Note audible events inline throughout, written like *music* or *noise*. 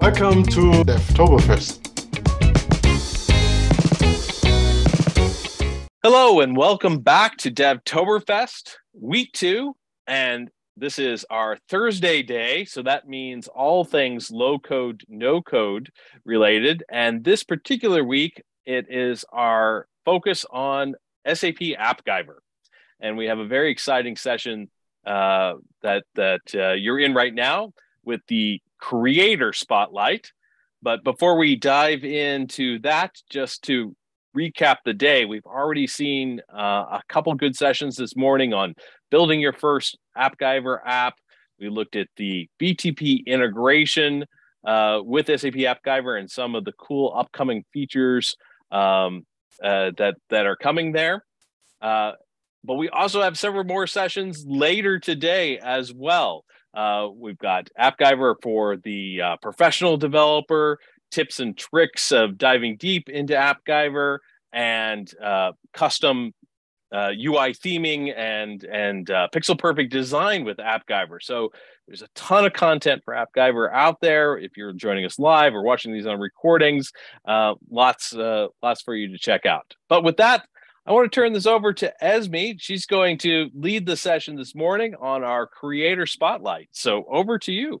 Welcome to Devtoberfest. Hello and welcome back to Devtoberfest, week two. And this is our Thursday day. So that means all things low code, no code related. And this particular week, it is our focus on SAP AppGyver. And we have a very exciting session uh, that, that uh, you're in right now with the creator spotlight. But before we dive into that, just to recap the day, we've already seen uh, a couple good sessions this morning on building your first AppGyver app. We looked at the BTP integration uh, with SAP AppGyver and some of the cool upcoming features um, uh, that that are coming there. Uh, but we also have several more sessions later today as well. Uh, we've got AppGyver for the uh, professional developer, tips and tricks of diving deep into AppGyver, and uh, custom uh, UI theming and and uh, pixel perfect design with AppGyver. So there's a ton of content for AppGyver out there. If you're joining us live or watching these on recordings, uh, lots uh, lots for you to check out. But with that, I want to turn this over to Esmee. She's going to lead the session this morning on our creator spotlight. So over to you.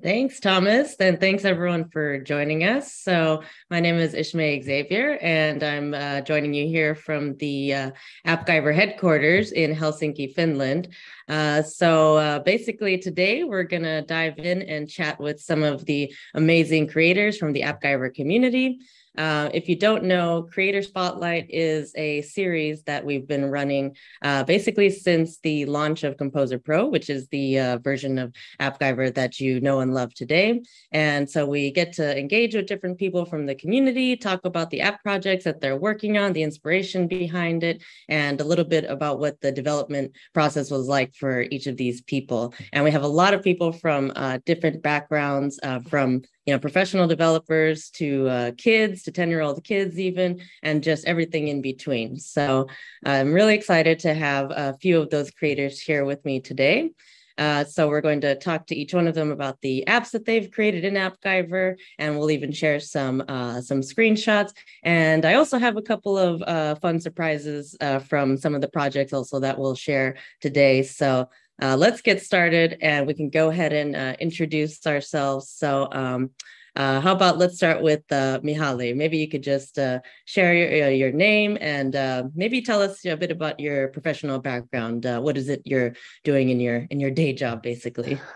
Thanks, Thomas. And thanks everyone for joining us. So, my name is Esmee Xavier, and I'm uh, joining you here from the uh, AppGyver headquarters in Helsinki, Finland. Uh, so, uh, basically, today we're going to dive in and chat with some of the amazing creators from the AppGyver community. Uh, if you don't know, Creator Spotlight is a series that we've been running uh, basically since the launch of Composer Pro, which is the uh, version of AppGyver that you know and love today. And so we get to engage with different people from the community, talk about the app projects that they're working on, the inspiration behind it, and a little bit about what the development process was like for each of these people. And we have a lot of people from uh, different backgrounds, uh, from you know professional developers to uh, kids to 10 year old kids even and just everything in between so i'm really excited to have a few of those creators here with me today uh, so we're going to talk to each one of them about the apps that they've created in AppGyver, and we'll even share some uh, some screenshots. And I also have a couple of uh, fun surprises uh, from some of the projects also that we'll share today. So uh, let's get started and we can go ahead and uh, introduce ourselves. So, um, uh, how about let's start with uh, Mihaly? Maybe you could just uh, share your, uh, your name and uh, maybe tell us a bit about your professional background. What is it you're doing in your in your day job, basically? *laughs*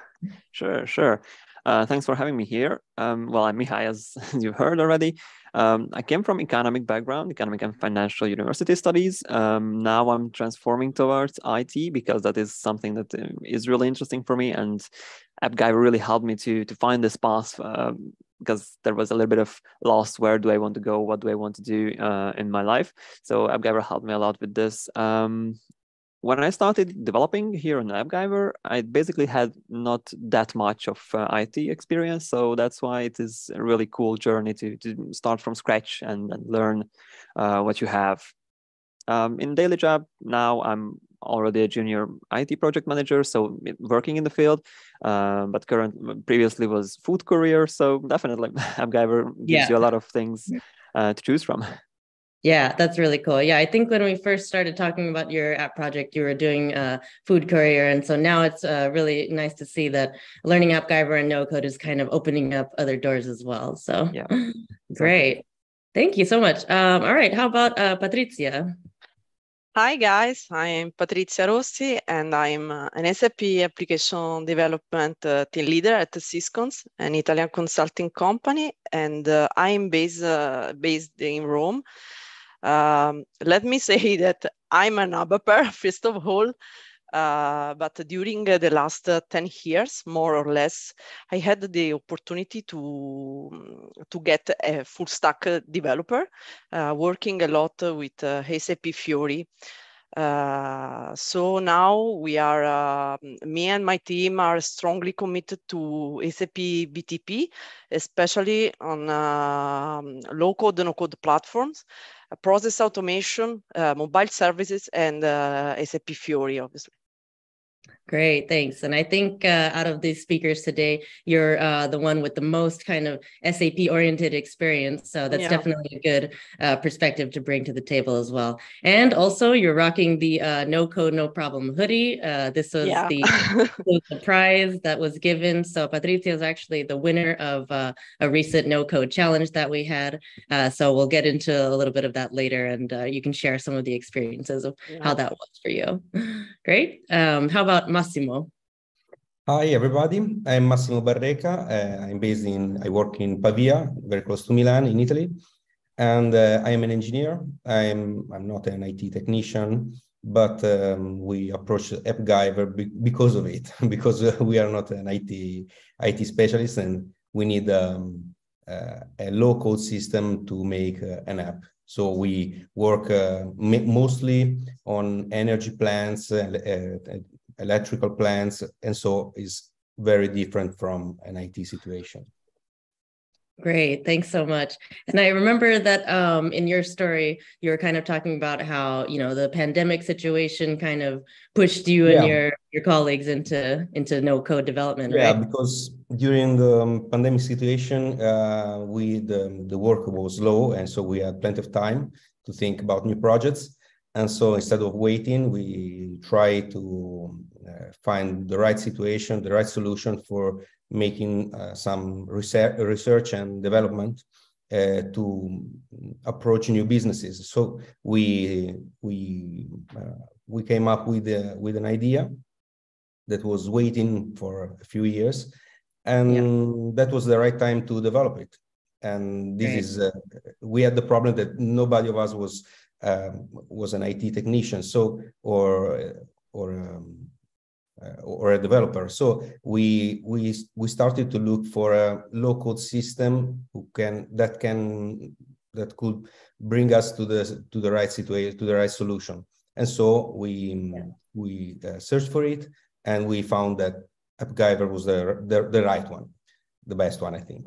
Sure, sure. thanks for having me here. Um, well, I'm Mihai, as *laughs* you've heard already. Um, I came from economic background, economic and financial university studies. Um, now I'm transforming towards IT because that is something that uh, really interesting for me. And AppGyver really helped me to to find this path uh, because there was a little bit of lost. Where do I want to go? What do I want to do uh, in my life? So AppGyver helped me a lot with this. Um, when I started developing here on AppGyver, I basically had not that much of uh, IT experience. So that's why it is a really cool journey to, to start from scratch and, and learn uh, what you have. Um, in daily job now, I'm already a junior IT project manager, so working in the field. Uh, but current previously was food courier, so definitely *laughs* AppGyver gives yeah. you a lot of things uh, to choose from. *laughs* Yeah, that's really cool. Yeah, I think when we first started talking about your app project, you were doing uh, Food Courier, and so now it's uh, really nice to see that learning AppGyver and No Code is kind of opening up other doors as well. So, yeah, *laughs* great. Thank you so much. Um, all right, how about uh, Patrizia? Hi guys, I am Patrizia Rossi and I'm uh, an SAP application development uh, team leader at Syscons, an Italian consulting company, and uh, I'm based uh, based in Rome. Um, let me *laughs* say that I'm an ABAPer, first of all, uh, but during uh, the last uh, 10 years, more or less, I had the opportunity to, to get a full stack developer, uh, working a lot with uh, SAP Fiori. Uh, so now we are, uh, me and my team are strongly committed to SAP BTP, especially on uh, low code, no code platforms, uh, process automation, uh, mobile services, and SAP Fiori, obviously. Great, thanks. And I think uh, out of these speakers today, you're uh, the one with the most kind of SAP oriented experience. So that's yeah. definitely a good uh, perspective to bring to the table as well. And also, you're rocking the uh, No Code, No Problem hoodie. Uh, this was yeah. the, *laughs* the, prize that was given. So Patrizia is actually the winner of uh, a recent No Code challenge that we had. so we'll get into a little bit of that later, and you can share some of the experiences of yeah. how that was for you. Great. Um, how about Massimo. Hi, everybody. I'm Massimo Barreca. Uh, I'm based in, I work in Pavia, very close to Milan in Italy. And uh, I am an engineer. I'm, I'm not an IT technician, but um, we approach AppGyver be- because of it, *laughs* because we are not an IT, IT specialist and we need um, uh, a low code system to make uh, an app. So we work uh, mostly on energy plants, uh, electrical plants, and so is very different from an IT situation. Great, thanks so much. And I remember that um, in your story, you were kind of talking about how you know the pandemic situation kind of pushed you yeah. and your your colleagues into into no code development. Yeah, right? because during the um, pandemic situation, uh, we the the work was low, and so we had plenty of time to think about new projects. And so instead of waiting, we try to find the right situation, the right solution for making uh, some research, research and development uh, to approach new businesses. So we we uh, we came up with a, with an idea that was waiting for a few years, and yeah. that was the right time to develop it. And this right. is uh, we had the problem that nobody of us was um, was an IT technician, so or or um, uh, or a developer. So we we we started to look for a low code system who can that can that could bring us to the to the right situation to the right solution. And so we yeah. we uh, searched for it and we found that AppGyver was the, the the right one, the best one, I think.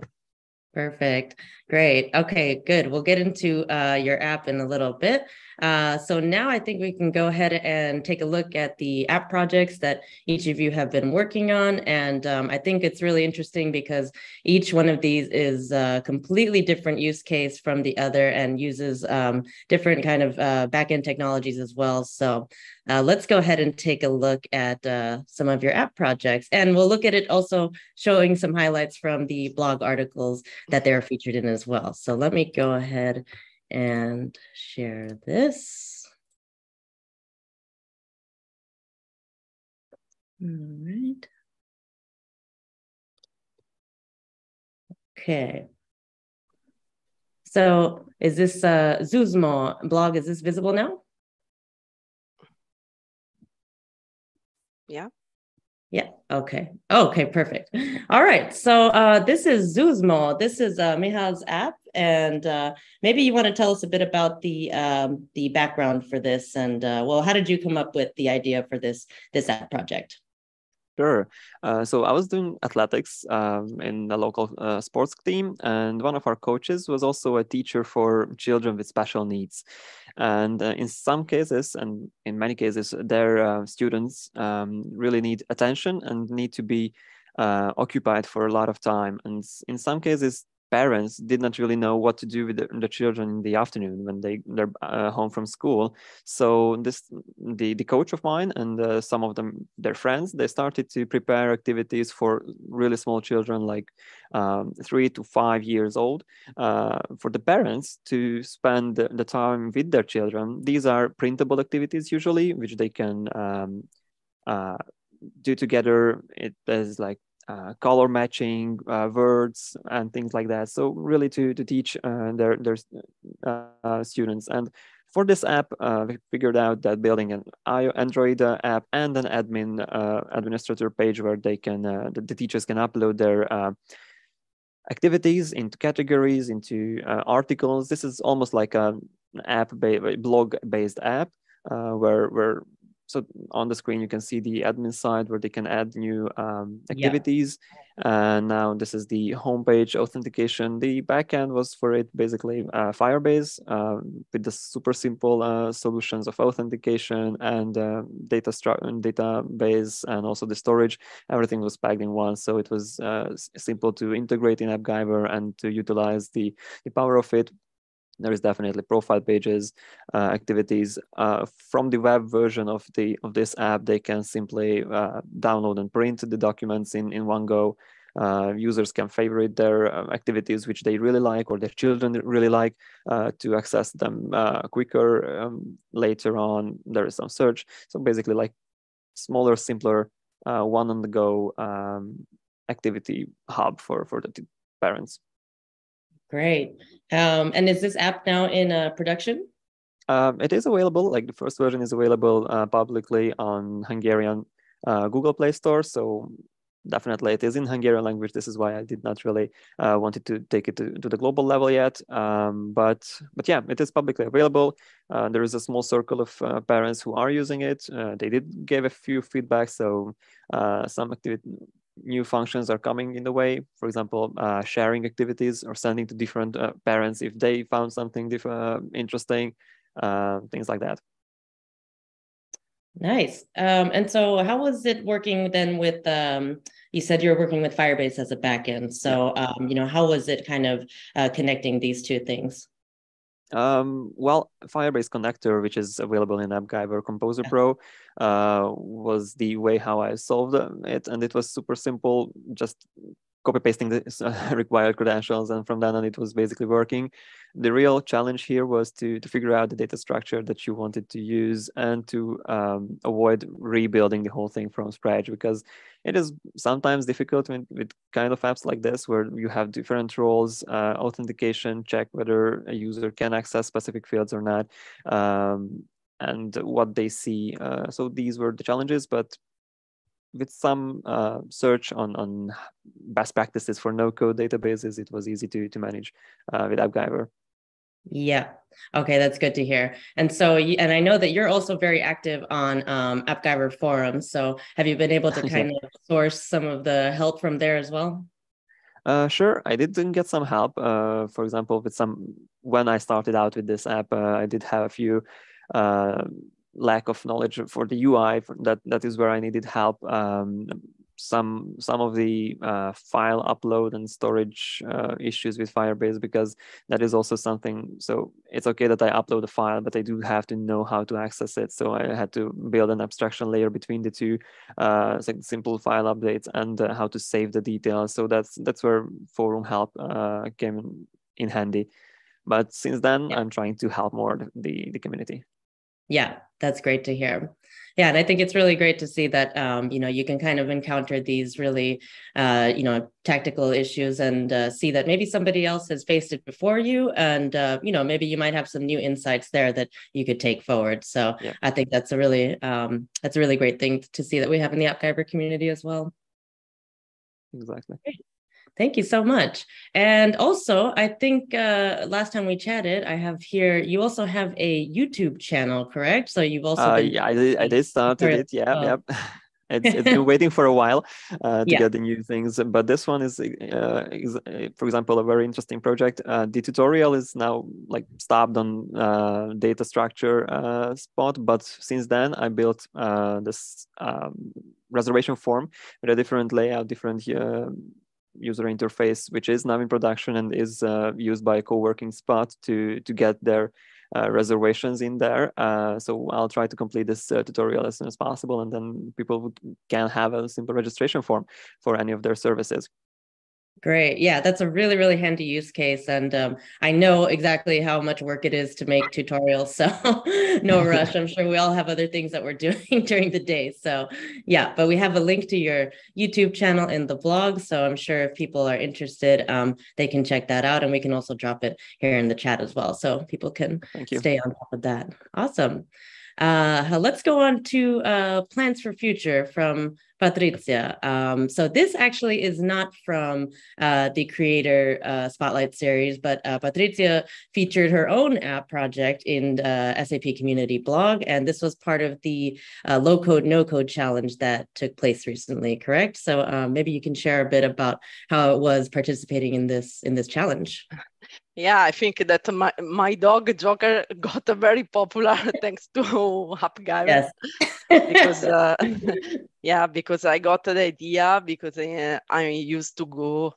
Perfect. Great. Okay, good. We'll get into uh, your app in a little bit. Uh, so now I think we can go ahead and take a look at the app projects that each of you have been working on. And um, I think it's really interesting because each one of these is a completely different use case from the other and uses um, different kind of uh, backend technologies as well. So uh, let's go ahead and take a look at uh, some of your app projects. And we'll look at it also showing some highlights from the blog articles that they're featured in as well. So let me go ahead and share this. All right. Okay. So is this uh, Zuzmo blog, is this visible now? Yeah. Yeah. Okay. Okay. Perfect. All right. So uh, this is Zuzmo. This is uh, Mihal's app, and uh, maybe you want to tell us a bit about the um, the background for this, and uh, well, how did you come up with the idea for this this app project? Sure. Uh, so I was doing athletics um, in a local uh, sports team, and one of our coaches was also a teacher for children with special needs. And uh, in some cases, and in many cases, their uh, students um, really need attention and need to be uh, occupied for a lot of time. And in some cases, parents did not really know what to do with the, the children in the afternoon when they they're uh, home from school. So this the the coach of mine and uh, some of them their friends they started to prepare activities for really small children like um, three to five years old uh, for the parents to spend the, time with their children. These are printable activities usually, which they can um, uh, do together. It is like uh, color matching uh, words and things like that. So really to, to teach uh, their, their uh, students. And for this app, uh, we figured out that building an Android uh, app and an admin administrator page where they can, the, teachers can upload their activities into categories, into articles. This is almost like an app, blog-based app where, where so on the screen, you can see the admin side where they can add new um, activities. Yeah. And now this is the homepage authentication. The backend was for it basically uh, Firebase uh, with the super simple uh, solutions of authentication and uh, data and database and also the storage. Everything was packed in one, so it was uh, simple to integrate in AppGyver and to utilize the, the power of it there is definitely profile pages uh, activities uh, from the web version of the of this app they can simply uh, download and print the documents in in one go. Uh, users can favorite their uh, activities which they really like or their children really like uh, to access them quicker um, later on. There is some search. So basically like smaller simpler one on the go um, activity hub for for the parents Great. Um, and is this app now in uh, production? Um, it is available. Like the first version is available uh, publicly on Hungarian uh, Google Play Store. So definitely it is in Hungarian language. This is why I did not really uh, wanted to take it to, to the global level yet. Um, but but yeah, it is publicly available. Uh, there is a small circle of uh, parents who are using it. Uh, they did give a few feedback. So uh, some activity new functions are coming in the way. For example, uh, sharing activities or sending to different uh, parents if they found something different, uh, interesting, uh, things like that. Nice. Um, and so, how was it working then with? Um, you said you're working with Firebase as a backend. So, um, you know, how was it kind of uh, connecting these two things? Um, well, Firebase connector, which is available in AppGyver Composer Pro, uh, was the way how I solved it, and it was super simple. Just copy pasting the *laughs* required credentials, and from then on, it was basically working. The real challenge here was to to figure out the data structure that you wanted to use and to um, avoid rebuilding the whole thing from scratch because it is sometimes difficult with, with kind of apps like this where you have different roles, uh, authentication, check whether a user can access specific fields or not. Um, and what they see. Uh, so these were the challenges, but with some uh, search on, on best practices for no-code databases, it was easy to, to manage uh, with AppGyver. Yeah. Okay, that's good to hear. And so, and I know that you're also very active on um, AppGyver forums. So, have you been able to *laughs* kind yeah. of source some of the help from there as well? Uh, sure, I did get some help. Uh, for example, with some when I started out with this app, uh, I did have a few uh, lack of knowledge for the UI. That that is where I needed help. Um, some some of the uh, file upload and storage uh, issues with Firebase because that is also something. So it's okay that I upload a file, but I do have to know how to access it. So I had to build an abstraction layer between the two, uh, like simple file updates and uh, how to save the details. So that's that's where forum help uh, came in handy. But since then, yeah. I'm trying to help more the the community. Yeah, that's great to hear. Yeah, and I think it's really great to see that um, you know you can kind of encounter these really uh, you know tactical issues and uh, see that maybe somebody else has faced it before you, and uh, you know maybe you might have some new insights there that you could take forward. So yeah. I think that's a really um, that's a really great thing to see that we have in the AppGyver community as well. Exactly. Great. Thank you so much. And also, I think uh, last time we chatted, I have here, you also have a YouTube channel, correct? So you've also. Uh, yeah, I did, I did start it. Yeah, oh. yep. *laughs* it's, it's been *laughs* waiting for a while uh, to yeah. get the new things but this one is, uh, is uh, for example a very interesting project uh, the tutorial is now like stopped on uh, data structure uh, spot but since then i built this um, reservation form with a different layout different user interface, which is now in production and is uh, used by co-working spot to, to get their uh, reservations in there. Uh, so I'll try to complete this tutorial as soon as possible, and then people can have a simple registration form for any of their services. Great. Yeah, that's a really, really handy use case. And um, I know exactly how much work it is to make tutorials. So *laughs* no *laughs* rush. I'm sure we all have other things that we're *laughs* doing during the day. So yeah, but we have a link to your YouTube channel in the blog. So I'm sure if people are interested, um, they can check that out. And we can also drop it here in the chat as well. So people can stay on top of that. Awesome. Uh, let's go on to uh, plans for future from Patrizia. Um, so this actually is not from uh, the creator uh, spotlight series, but uh, Patrizia featured her own app project in uh, SAP community blog, and this was part of the low code no code challenge that took place recently. Correct? So maybe you can share a bit about how it was participating in this in this challenge. Yeah, I think that my, my dog Joker *laughs* got very popular *laughs* thanks to AppGyver. Yes. because uh, *laughs* yeah, because I got the idea because uh, I used to go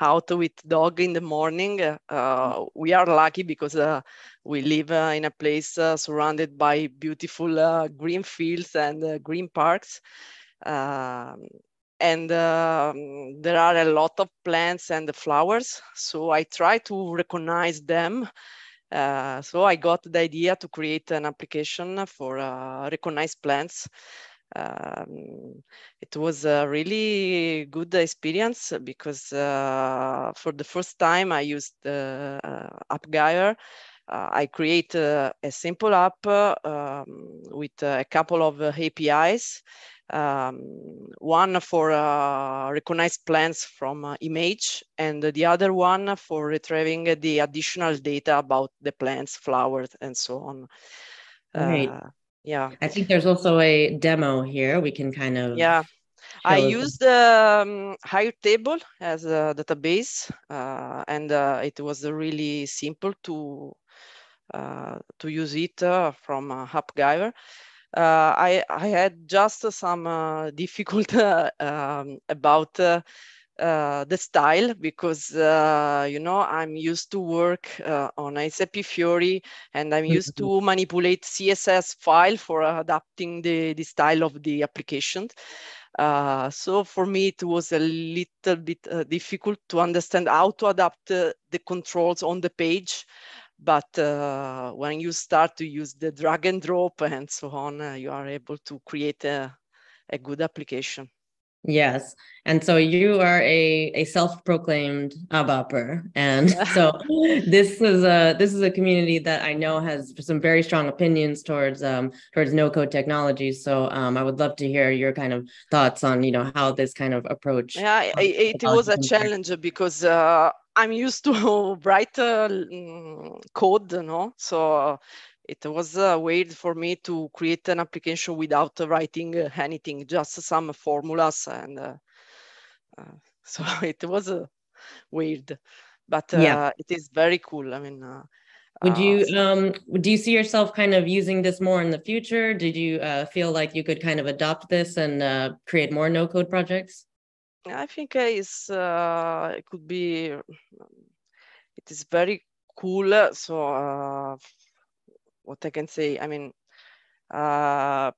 out with dog in the morning. Uh, we are lucky because uh, we live uh, in a place uh, surrounded by beautiful green fields and green parks. And um, there are a lot of plants and flowers so i try to recognize them. Uh, so i got the idea to create an application for uh, recognize plants. Um, it was a really good experience because uh, for the first time i used uh, AppGyver uh, I create uh, a simple app uh, um, with a couple of APIs um, one for uh, recognize plants from uh, image and the other one for retrieving the additional data about the plants, flowers, and so on. Right. Uh, yeah. I think there's also a demo here. We can kind of. Yeah. I used um, table as a database, uh, and uh, it was really simple to uh, to use it from uh, uh, I, I had just some uh, *laughs* difficult um, about uh, uh, the style because uh, you know I'm used to work uh, on SAP Fiori and I'm used to mm-hmm. manipulate CSS file for adapting the, the style of the application. so for me it was a little bit difficult to understand how to adapt the controls on the page but uh, when you start to use the drag and drop and so on, uh, you are able to create a, a good application. Yes. And so you are a, a self-proclaimed ABAPer. And *laughs* so this is a this is a community that I know has some very strong opinions towards um towards no code technology. So um I would love to hear your kind of thoughts on, you know, how this kind of approach. Yeah, it, it was a challenge because uh, I'm used to *laughs* write uh, code, no? So it was uh, weird for me to create an application without writing uh, anything, just some formulas. And uh, uh *laughs* so it was uh, weird, but yeah. it is very cool. I mean, would you um do you see yourself kind of using this more in the future? Did you feel like you could kind of adopt this and create more no code projects? I think is uh, it could be it is very cool. So uh, what I can say, I mean, uh,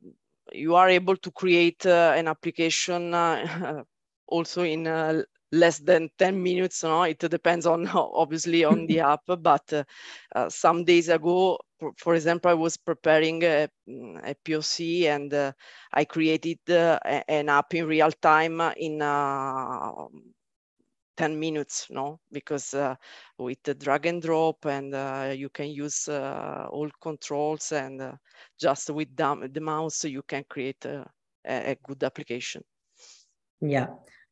you are able to create uh, an application uh, *laughs* also in uh, less than 10 minutes. No? It depends on *laughs* obviously on the *laughs* app, but some days ago for example, I was preparing a, a POC and uh, I created uh, an app in real time in uh, 10 minutes, no? Because uh, with the drag and drop and uh, you can use uh, all controls and just with the mouse, you can create a, a good application. Yeah,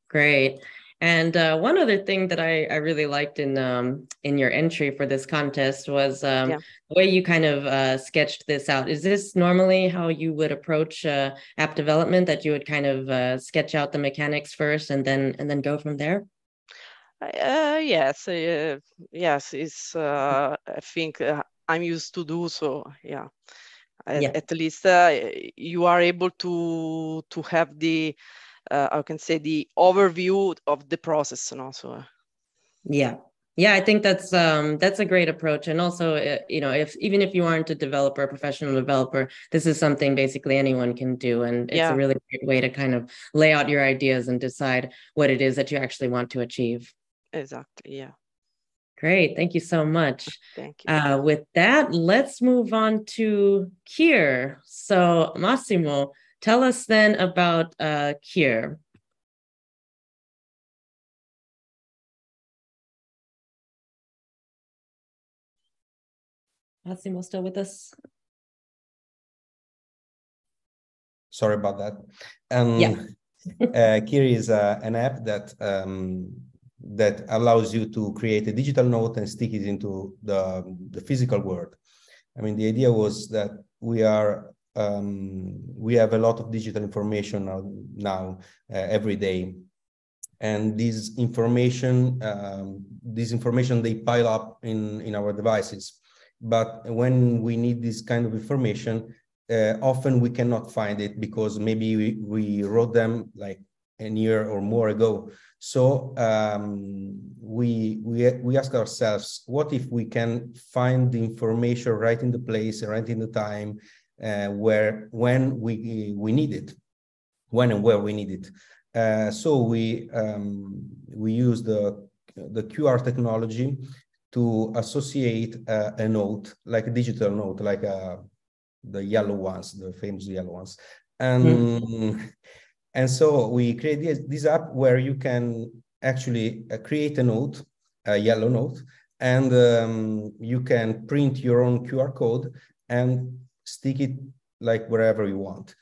great. And uh, one other thing that I, I really liked in um, in your entry for this contest was um, yeah. the way you kind of uh, sketched this out. Is this normally how you would approach uh, app development? That you would kind of uh, sketch out the mechanics first and then and then go from there? Uh, yes, uh, yes. It's I think I'm used to do so. Yeah. yeah. At least you are able to to have the uh, I can say the overview of the process and also. Yeah, yeah, I think that's um, that's a great approach, and also uh, you know if even if you aren't a developer, a professional developer, this is something basically anyone can do, and it's yeah. a really great way to kind of lay out your ideas and decide what it is that you actually want to achieve. Exactly. Yeah. Great. Thank you so much. Thank you. Uh, with that, let's move on to Kier. So, Massimo, Tell us then about uh, Kier. Massimo still with us? sorry about that. And Yeah. *laughs* uh, Kiri is uh, an app that um, that allows you to create a digital note and stick it into the, the physical world. I mean, the idea was that we are um, we have a lot of digital information now, now uh, every day, and this information um, this information they pile up in in our devices. But when we need this kind of information, uh, often we cannot find it because maybe we, we wrote them like a year or more ago. So um, we, we, we ask ourselves, what if we can find the information right in the place, right in the time, uh, where when we, we need it, when and where we need it. Uh, so we, um, we use the, the QR technology to associate uh, a note, like a digital note, like a the yellow ones, the famous yellow ones. And, mm. *laughs* and so we create this, this app where you can actually uh, create a note, a yellow note, and um, you can print your own QR code and stick it like wherever you want.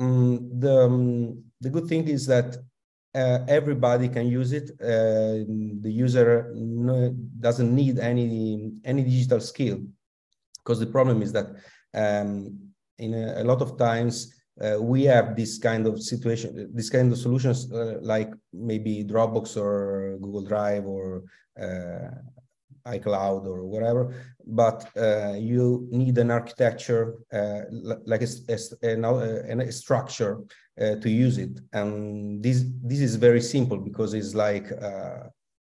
Um, the, um, the good thing is that uh, everybody can use it. Uh, the user no, doesn't need any any digital skill because the problem is that um, in a, a, lot of times uh, we have this kind of situation, this kind of solutions uh, like maybe Dropbox or Google Drive or uh, iCloud or whatever, but uh, you need an architecture uh, like a, a, a, a structure uh, to use it. And this this is very simple because it's like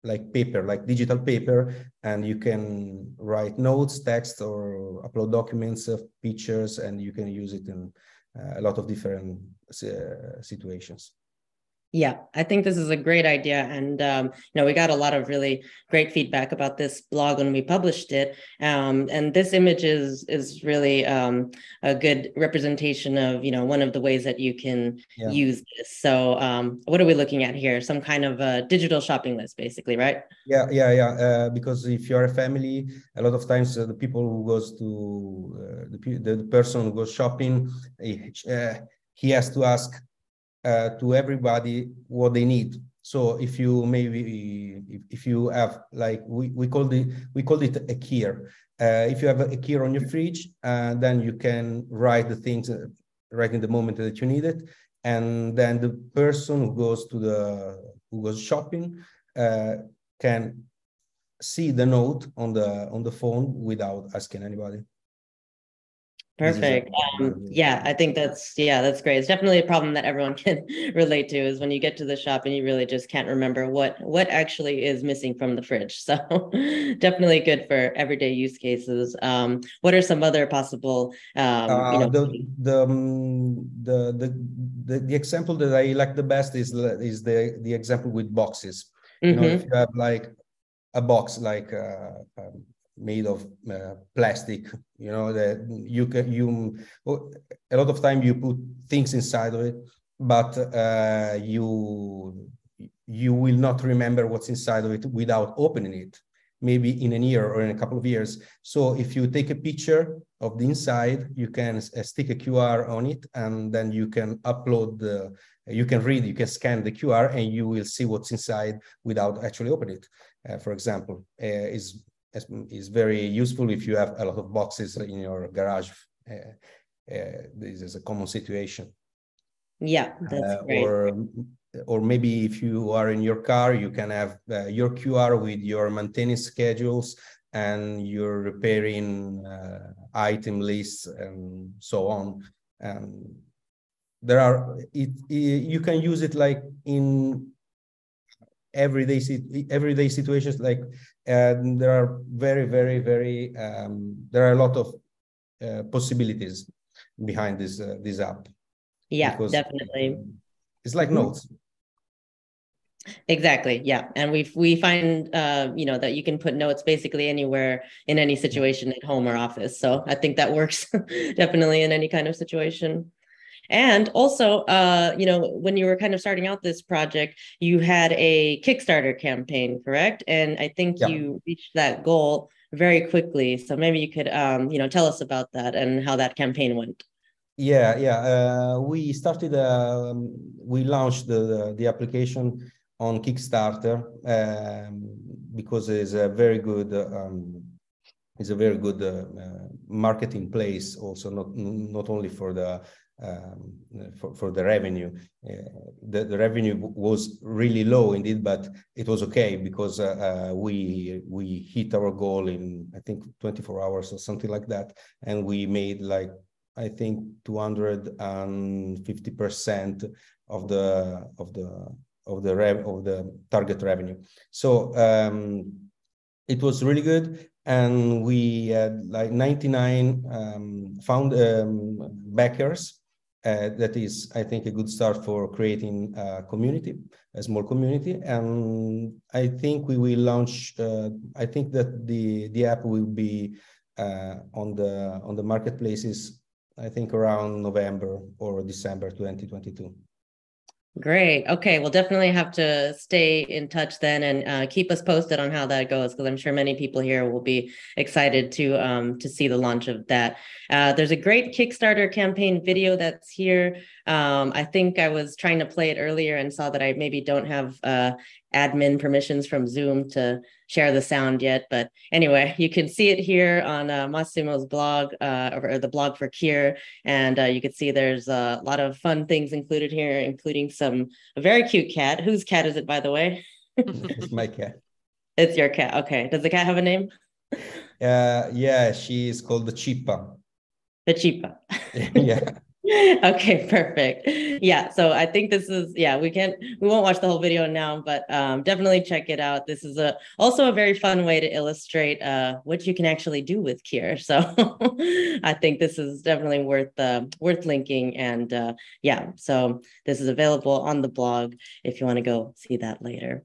like paper, like digital paper, and you can write notes, text, or upload documents pictures, and you can use it in uh, a lot of different uh, situations. Yeah, I think this is a great idea, and um, you know we got a lot of really great feedback about this blog when we published it. Um, and this image is is really um, a good representation of you know one of the ways that you can yeah. use this. So, um, what are we looking at here? Some kind of a digital shopping list, basically, right? Yeah, yeah, yeah. Uh, because if you're a family, a lot of times uh, the people who goes to uh, the, the person who goes shopping, uh, he has to ask uh, to everybody what they need. So if you maybe if, you have like we, we call it we call it a key. Uh, if you have a key on your fridge, uh, then you can write the things uh, right in the moment that you need it, and then the person who goes to the who goes shopping uh, can see the note on the on the phone without asking anybody. Perfect. Um, yeah, I think that's yeah, that's great. It's definitely a problem that everyone *laughs* can relate to is when you get to the shop and you really just can't remember what what actually is missing from the fridge. *laughs* So definitely good for everyday use cases. Um, what are some other possible um, uh, you know, the the, um, the the the the example that I like the best is is the the example with boxes. Mm-hmm. You know, if mm-hmm. you have like a box like uh, um, made of uh, plastic you know that you can you a lot of time you put things inside of it but uh, you you will not remember what's inside of it without opening it maybe in a year or in a couple of years. So if you take a picture of the inside you can uh, stick a qr on it and then you can upload the you can read you can scan the qr and you will see what's inside without actually opening it. Uh, for example uh, is is very useful if you have a lot of boxes in your garage. Uh, uh, this is a common situation. Yeah, that's uh, great. Or, or maybe if you are in your car, you can have uh, your QR with your maintenance schedules and your repairing uh, item lists and so on. And there are it, it, you can use it like in everyday everyday situations like and there are very very very um, there are a lot of uh, possibilities behind this uh, this app. Yeah because, definitely. um, it's like mm-hmm. notes. Exactly yeah. And we we find uh you know that you can put notes basically anywhere in any situation at home or office. So i think that works *laughs* definitely in any kind of situation and also, uh, you know, when you were kind of starting out this project, you had a Kickstarter campaign, correct? And I think yeah. you reached that goal very quickly. So maybe you could, um, you know, tell us about that and how that campaign went. Yeah, yeah. Uh, we started. Um, we launched the, the, the application on Kickstarter um, because it's a very good. Um, it's a very good uh, uh, marketing place. Also, not not only for the um, for, for the revenue. Uh, the, the revenue was really low indeed, but it was okay because uh, uh, we we hit our goal in I think 24 hours or something like that, and we made like I think 250 percent of the of the of the rev of the target revenue. So um, it was really good, and we had like 99 um, found um, backers uh, that is, I think, a good start for creating a community, a small community. And I think we will launch. Uh, I think that the the app will be uh, on the on the marketplaces. I think around November or December 2022. Great. Okay. We'll definitely have to stay in touch then and uh, keep us posted on how that goes because I'm sure many people here will be excited to um, to see the launch of that. Uh, there's a great Kickstarter campaign video that's here. Um, I think I was trying to play it earlier and saw that I maybe don't have uh, admin permissions from Zoom to share the sound yet. But anyway, you can see it here on uh, Massimo's blog uh, or, the blog for Cure. And uh, you can see there's a lot of fun things included here, including some a very cute cat. Whose cat is it, by the way? *laughs* it's my cat. It's your cat. Okay. Does the cat have a name? Uh, yeah, she is called the Chipa. The Chipa. *laughs* yeah. *laughs* okay perfect. Yeah so i think this is yeah we can't we won't watch the whole video now but um, definitely check it out. This is a also a very fun way to illustrate uh, what you can actually do with cure *laughs* so i think this is definitely worth uh, worth linking and uh, yeah so this is available on the blog if you want to go see that later.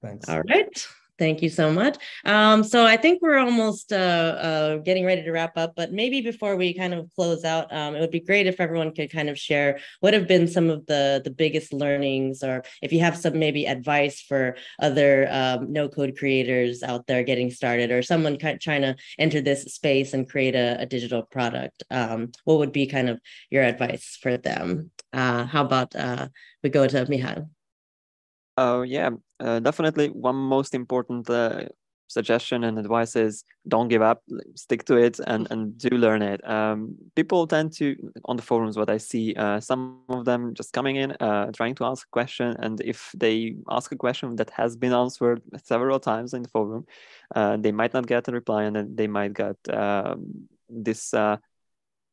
Thanks. All right Thank you so much. Um, so I think we're almost uh, uh, getting ready to wrap up, but maybe before we kind of close out, um, it would be great if everyone could kind of share what have been some of the the biggest learnings, or if you have some maybe advice for other um, no code creators out there getting started, or someone trying to enter this space and create a, a digital product. Um, what would be kind of your advice for them? Uh, how about uh, we go to Mihail? Oh yeah, uh, definitely. One most important uh, suggestion and advice is don't give up, stick to it, and and do learn it. Um, people tend to on the forums what I see, uh, some of them just coming in, uh, trying to ask a question, and if they ask a question that has been answered several times in the forum, uh, they might not get a reply, and then they might get um, this uh,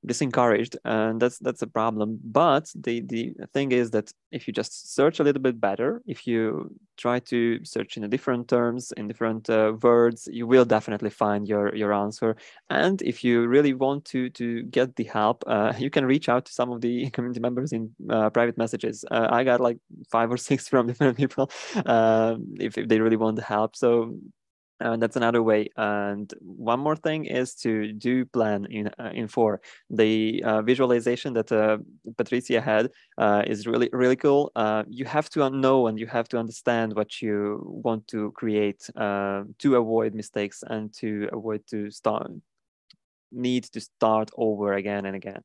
disencouraged and that's that's a problem. But the the thing is that if you just search a little bit better if you try to search in different terms in different uh, words you will definitely find your your answer. And if you really want to to get the help uh, *laughs* you can reach out to some of the *laughs* community members in uh, private messages. Uh, i got like five or *laughs* six from different people um, if, if they really want the help. So uh, that's another way. And one more thing is to do plan in uh, in four. The uh, visualization that uh, Patrizia had uh, is really really cool. Uh, you have to know and you have to understand what you want to create to avoid mistakes and to avoid to start need to start over again and again.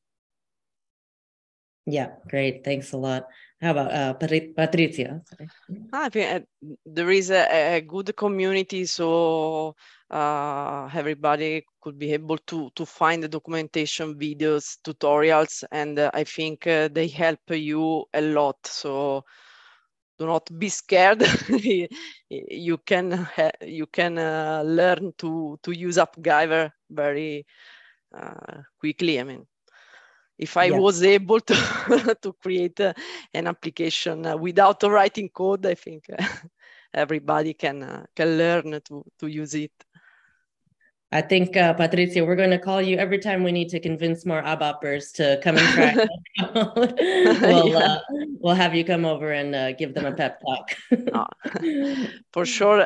Yeah, great. Thanks a lot. How about uh, Patrizia? I think uh, there is a, a, good community, so uh, everybody could be able to to find the documentation, videos, tutorials, and uh, I think uh, they help you a lot. So do not be scared. *laughs* you can you can uh, learn to to use AppGyver very quickly. I mean if I yeah. was able to *laughs* to create uh, an application uh, without writing code, I think uh, *laughs* everybody can uh, can learn to to use it. I think uh, Patrizia, we're going to call you every time we need to convince more ABAPers to come and try. *laughs* we'll yeah. Uh, we'll have you come over and give them a pep talk. for sure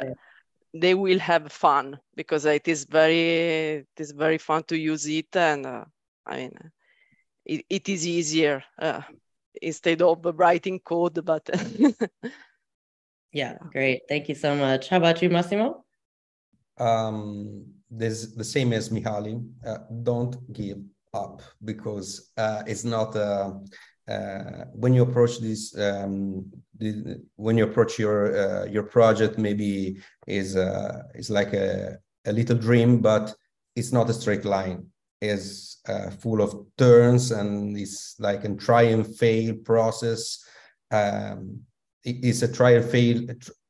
they will have fun because it is very it is very fun to use it and uh, i mean it, it is easier uh, instead of writing code but *laughs* yeah great. Thank you so much. How about you massimo? Um there's the same as mihaly. Uh, don't give up because uh, it's not uh, uh, when you approach this um, the, when you approach your uh, your project maybe is uh, is like a, a little dream but it's not a straight line. Is uh, full of turns and it's like a try and fail process um, it's a try and fail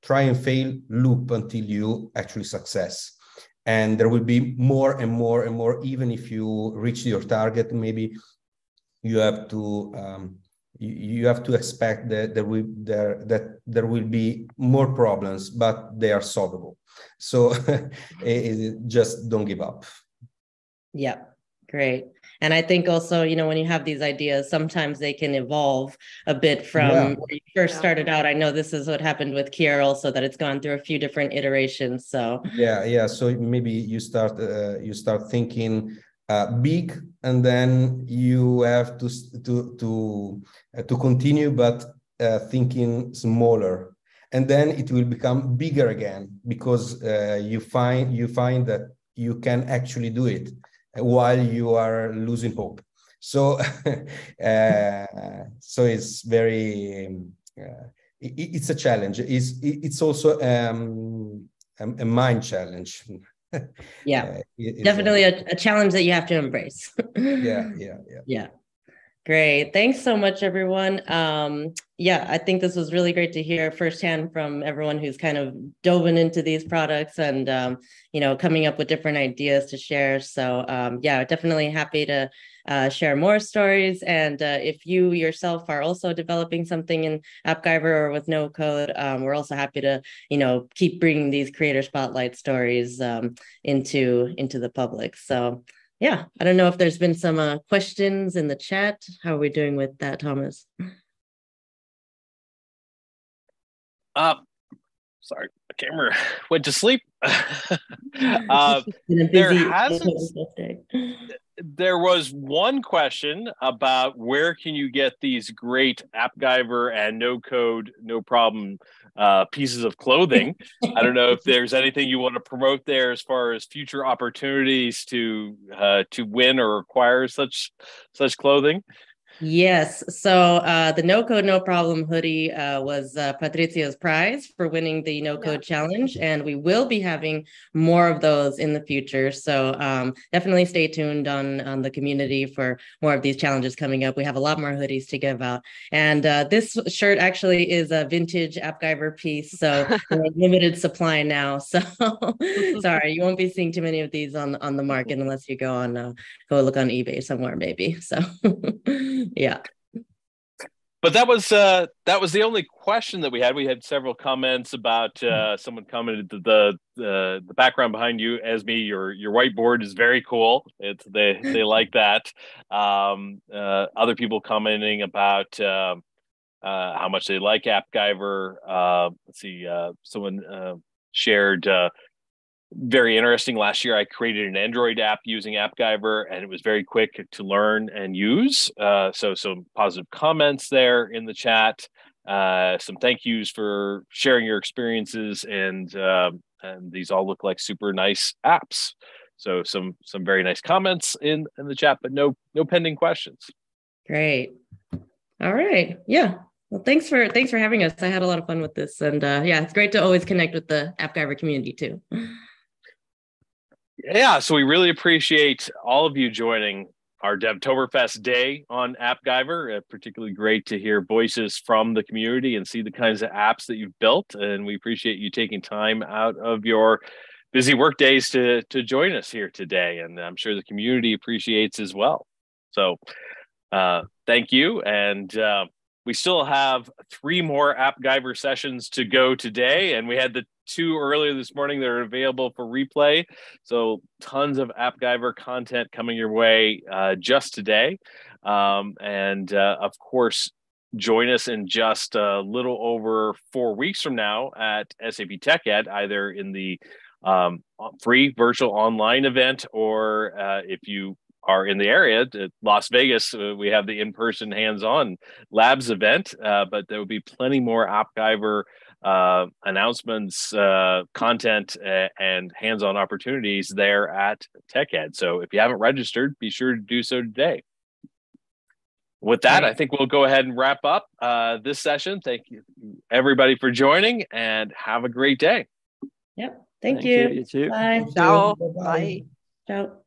try and fail loop until you actually success and there will be more and more and more even if you reach your target maybe you have to um, you, have to expect that there will there that there will be more problems, but they are solvable. So *laughs* just don't give up. Yeah, great. And I think also, you know, when you have these ideas, sometimes they can evolve a bit from yeah. where you first started out. I know this is what happened with Kier also that it's gone through a few different iterations. So yeah, yeah. So maybe you start uh, you start thinking uh, big and then you have to to to uh, to continue but uh, thinking smaller and then it will become bigger again because uh, you find you find that you can actually do it while you are losing hope so *laughs* uh, so it's very uh, it, it's a challenge it's it's also um, a, a mind challenge yeah, *laughs* uh, definitely a, a, challenge that you have to embrace. *laughs* yeah, yeah, yeah. Yeah. Great. Thanks so much, everyone. Um, yeah, I think this was really great to hear firsthand from everyone who's kind of dove into these products and, um, you know, coming up with different ideas to share. So, um, yeah, definitely happy to uh, share more stories. And uh, if you yourself are also developing something in AppGyver or with no code, um, we're also happy to, you know, keep bringing these creator spotlight stories um, into into the public. So yeah, I don't know if there's been some uh, questions in the chat. How are we doing with that, Thomas? Uh, sorry, my camera *laughs* went to sleep. *laughs* *laughs* uh, there hasn't. There was one question about where can you get these great AppGyver and no code, no problem uh, pieces of clothing. I don't know if there's anything you want to promote there as far as future opportunities to uh, to win or acquire such such clothing. Yes. So uh, the No Code No Problem hoodie uh, was uh, Patrizia's prize for winning the No Code yeah. Challenge, and we will be having more of those in the future. So um, definitely stay tuned on on the community for more of these challenges coming up. We have a lot more hoodies to give out, and uh, this shirt actually is a vintage AppGyver piece, so *laughs* limited supply now. So *laughs* *laughs* sorry, you won't be seeing too many of these on on the market unless you go on uh, go look on eBay somewhere, maybe. So yeah. But that was uh that was the only question that we had. We had several comments about uh mm-hmm. someone commented that the the the background behind you Esmee your your whiteboard is very cool. It's they they *laughs* like that. Um uh other people commenting about uh, uh how much they like AppGyver uh let's see uh someone uh shared uh very interesting. Last year, I created an Android app using AppGyver, and it was very quick to learn and use. Uh, so, some positive comments there in the chat. Uh, some thank yous for sharing your experiences, and uh, and these all look like super nice apps. So, some some very nice comments in in the chat, but no no pending questions. Great. All right. Yeah. Well, thanks for thanks for having us. I had a lot of fun with this, and uh, yeah, it's great to always connect with the AppGyver community too. Yeah, so we really appreciate all of you joining our Devtoberfest day on AppGyver. Uh, particularly great to hear voices from the community and see the kinds of apps that you've built. And we appreciate you taking time out of your busy work days to, to join us here today. And I'm sure the community appreciates as well. So uh, thank you. And uh, we still have three more AppGyver sessions to go today. And we had the two earlier this morning that are available for replay. So tons of AppGyver content coming your way uh, just today. Um, and uh, of course, join us in just a little over four weeks from now at SAP TechEd, either in the um, free virtual online event or uh, if you are in the area, at Las Vegas, uh, we have the in-person hands-on labs event, uh, but there will be plenty more AppGyver uh, announcements, uh, content, uh, and hands-on opportunities there at TechEd. So if you haven't registered, be sure to do so today. With that, I think we'll go ahead and wrap up uh, this session. Thank you, everybody, for joining, and have a great day. Yep. Thank, Thank you. you. Bye. Ciao. Bye. Ciao.